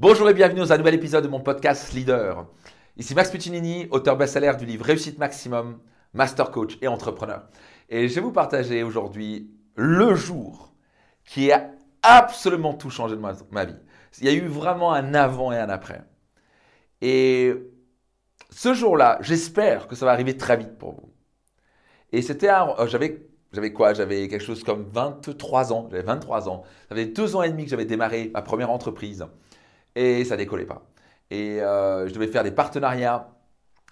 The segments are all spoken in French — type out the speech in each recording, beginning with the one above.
Bonjour et bienvenue dans un nouvel épisode de mon podcast Leader. Ici Max Puccinini, auteur best-seller du livre Réussite Maximum, master coach et entrepreneur. Et je vais vous partager aujourd'hui le jour qui a absolument tout changé de ma, vie. Il y a eu vraiment un avant et un après. Et ce jour-là, j'espère que ça va arriver très vite pour vous. Et c'était euh, j'avais j'avais quoi? J'avais quelque chose comme 23 ans. J'avais 23 ans. Ça faisait deux ans et demi que j'avais démarré ma première entreprise et ça décollait pas. Et euh, je devais faire des partenariats.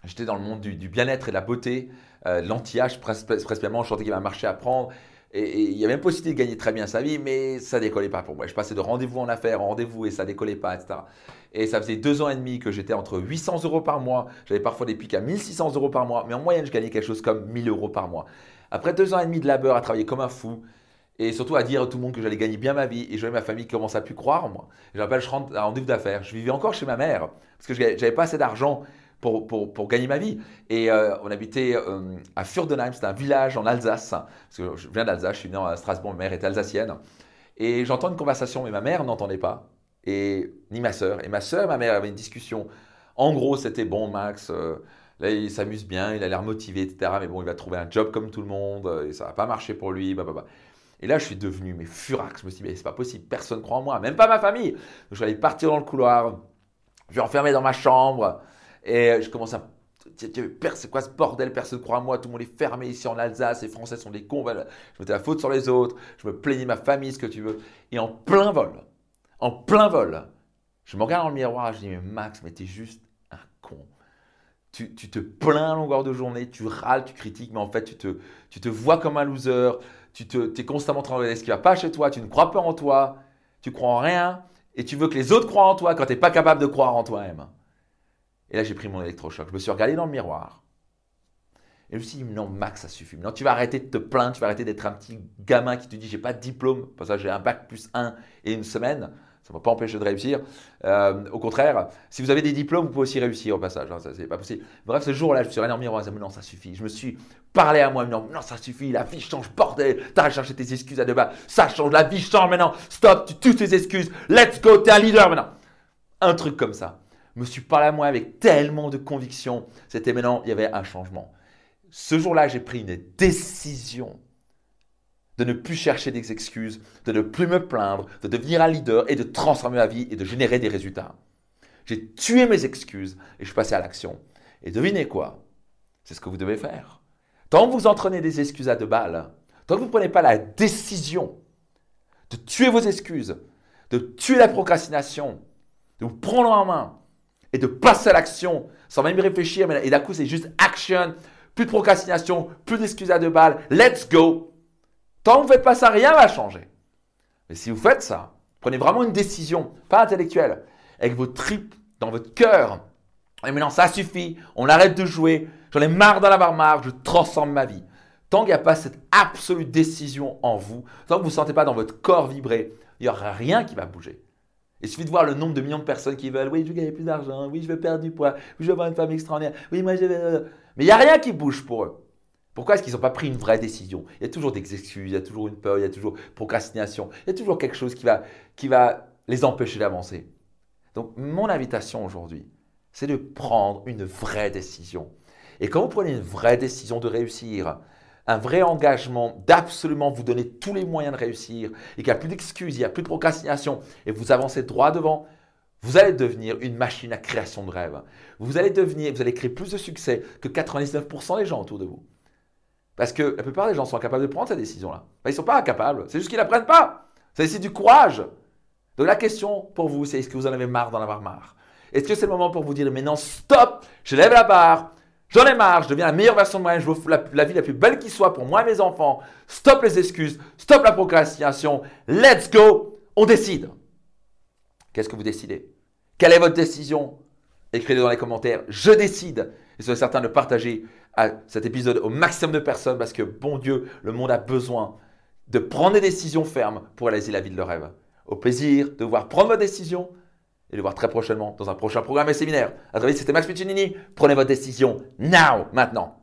J'étais dans le monde du, bien-être et de la beauté, euh, l'anti-âge principalement. Je sentais qu'il y avait un marché à prendre. Et, il y avait même possibilité de gagner très bien sa vie, mais ça décollait pas pour moi. Je passais de rendez-vous en affaires en rendez-vous et ça décollait pas, etc. Et ça faisait deux ans et demi que j'étais entre 800 euros par mois. J'avais parfois des pics à 1600 euros par mois, mais en moyenne, je gagnais quelque chose comme 1000 euros par mois. Après deux ans et demi de labeur à travailler comme un fou, et surtout à dire à tout le monde que j'allais gagner bien ma vie et j'avais ma famille qui commence à plus croire en moi. J'appelle, je rentre à rendez-vous d'affaires. Je vivais encore chez ma mère parce que je n'avais pas assez d'argent pour, pour, pour, gagner ma vie. Et euh, on habitait euh, à Furdenheim, c'est un village en Alsace. Parce que je viens d'Alsace, je suis né à Strasbourg, ma mère était alsacienne. Et j'entends une conversation, mais ma mère n'entendait pas, et ni ma sœur. Et ma sœur ma mère avaient une discussion. En gros, c'était bon, Max. Euh, là, il s'amuse bien, il a l'air motivé, etc. Mais bon, il va trouver un job comme tout le monde, et ça va pas marcher pour lui. Bah, bah, bah. Et là, je suis devenu mais furax. Je me suis dit, mais c'est pas possible, personne ne croit en moi, même pas ma famille. Je suis allé partir dans le couloir, je suis enfermé dans ma chambre, et je commence à. C'est quoi ce bordel Personne ne croit en moi, tout le monde est fermé ici en Alsace, les Français sont des cons. Je mettais la faute sur les autres, je me plaignais ma famille, ce que tu veux. Et en plein vol, en plein vol, je me regarde dans le miroir, je dis, mais Max, mais t'es juste un con. Tu, te plains à longueur de journée, tu râles, tu critiques, mais en fait, tu te, tu te vois comme un loser, tu te, es constamment en train de regarder ce qui va pas chez toi, tu ne crois pas en toi, tu crois en rien, et tu veux que les autres croient en toi quand tu n'es pas capable de croire en toi-même. Et là, j'ai pris mon électrochoc. Je me suis regardé dans le miroir. Et je me suis dit, non, Max, ça suffit. Non, tu vas arrêter de te plaindre, tu vas arrêter d'être un petit gamin qui te dit, j'ai pas de diplôme. Parce que j'ai un bac plus un et une semaine. Ne va pas empêcher de réussir. Euh, au contraire, si vous avez des diplômes, vous pouvez aussi réussir au passage. Hein, ça, c'est pas possible. Bref, ce jour-là, je me suis regardé le miroir non, ça suffit. Je me suis parlé à moi, non, non, ça suffit, la vie change, bordel. T'arrêtes de chercher tes excuses à deux bas. Ça change, la vie change maintenant. Stop, tu tues tes excuses. Let's go, t'es un leader maintenant. Un truc comme ça. Je me suis parlé à moi avec tellement de conviction. C'était maintenant, il y avait un changement. Ce jour-là, j'ai pris une décision de ne plus chercher des excuses, de ne plus me plaindre, de devenir un leader et de transformer ma vie et de générer des résultats. J'ai tué mes excuses et je suis passé à l'action. Et devinez quoi? C'est ce que vous devez faire. Tant que vous entraînez des excuses à deux balles, tant que vous ne prenez pas la décision de tuer vos excuses, de tuer la procrastination, de vous prendre en main et de passer à l'action sans même y réfléchir, et d'un coup c'est juste action, plus de procrastination, plus d'excuses à deux balles, let's go, Tant que vous ne faites pas ça, rien ne va changer. Mais si vous faites ça, prenez vraiment une décision, pas intellectuelle, avec vos tripes dans votre cœur. Et maintenant, ça suffit, on arrête de jouer, j'en ai marre d'en avoir marre, je transforme ma vie. Tant qu'il n'y a pas cette absolue décision en vous, tant que vous ne sentez pas dans votre corps vibrer, il n'y aura rien qui va bouger. Il suffit de voir le nombre de millions de personnes qui veulent, oui, je veux gagner plus d'argent, oui, je veux perdre du poids, oui, je veux avoir une femme extraordinaire, oui, moi, je veux... Mais il n'y a rien qui bouge pour eux. Pourquoi est-ce qu'ils n'ont pas pris une vraie décision? Il y a toujours des excuses, il y a toujours une peur, il y a toujours procrastination, il y a toujours quelque chose qui va, qui va les empêcher d'avancer. Donc mon invitation aujourd'hui, c'est de prendre une vraie décision. Et quand vous prenez une vraie décision de réussir, un vrai engagement d'absolument vous donner tous les moyens de réussir, et qu'il n'y a plus d'excuses, il n'y a plus de procrastination, et vous avancez droit devant, vous allez devenir une machine à création de rêves. Vous allez devenir, vous allez créer plus de succès que 99% des gens autour de vous. Parce que la plupart des gens sont incapables de prendre cette décision-là. ils ne sont pas incapables, c'est juste qu'ils ne la prennent pas. C'est du courage. Donc la question pour vous, c'est est-ce que vous en avez marre d'en avoir marre? Est-ce que c'est le moment pour vous dire, mais non, stop, je lève la barre, j'en ai marre, je deviens la meilleure version de moi-même, je veux la, la, vie la plus belle qui soit pour moi et mes enfants. Stop les excuses, stop la procrastination, let's go, on décide. Qu'est-ce que vous décidez? Quelle est votre décision? Écrivez-le dans les commentaires, je décide. Et soyez certain de partager à cet épisode au maximum de personnes parce que, bon Dieu, le monde a besoin de prendre des décisions fermes pour réaliser la vie de leur rêve. Au plaisir de voir prendre votre décision et de voir très prochainement dans un prochain programme et séminaire. À très vite, c'était Max Piccinini. Prenez votre décision now, maintenant.